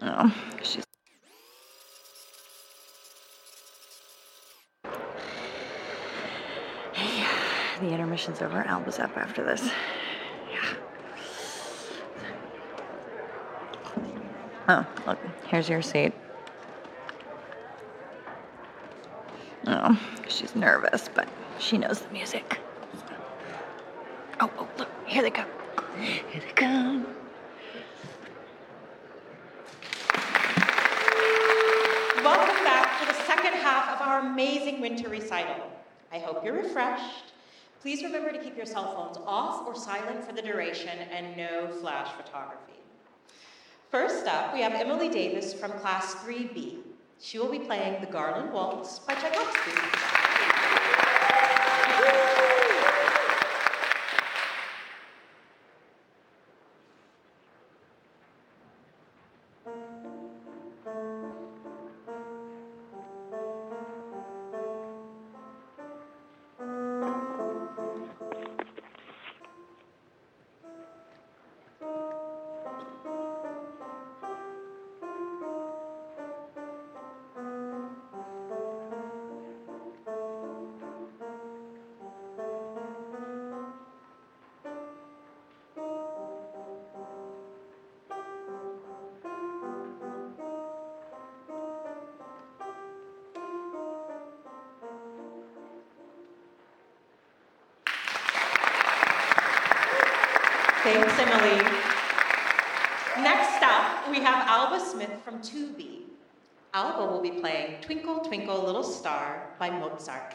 Oh, she's. Hey, the intermission's over. Alba's up after this. Yeah. Oh, look, here's your seat. Oh, she's nervous, but she knows the music. Oh, oh, look, here they come. Here they come. Our amazing winter recital. I hope you're refreshed. Please remember to keep your cell phones off or silent for the duration and no flash photography. First up, we have Emily Davis from Class 3B. She will be playing the Garland Waltz by Tchaikovsky. Next up, we have Alba Smith from 2B. Alba will be playing Twinkle, Twinkle, Little Star by Mozart.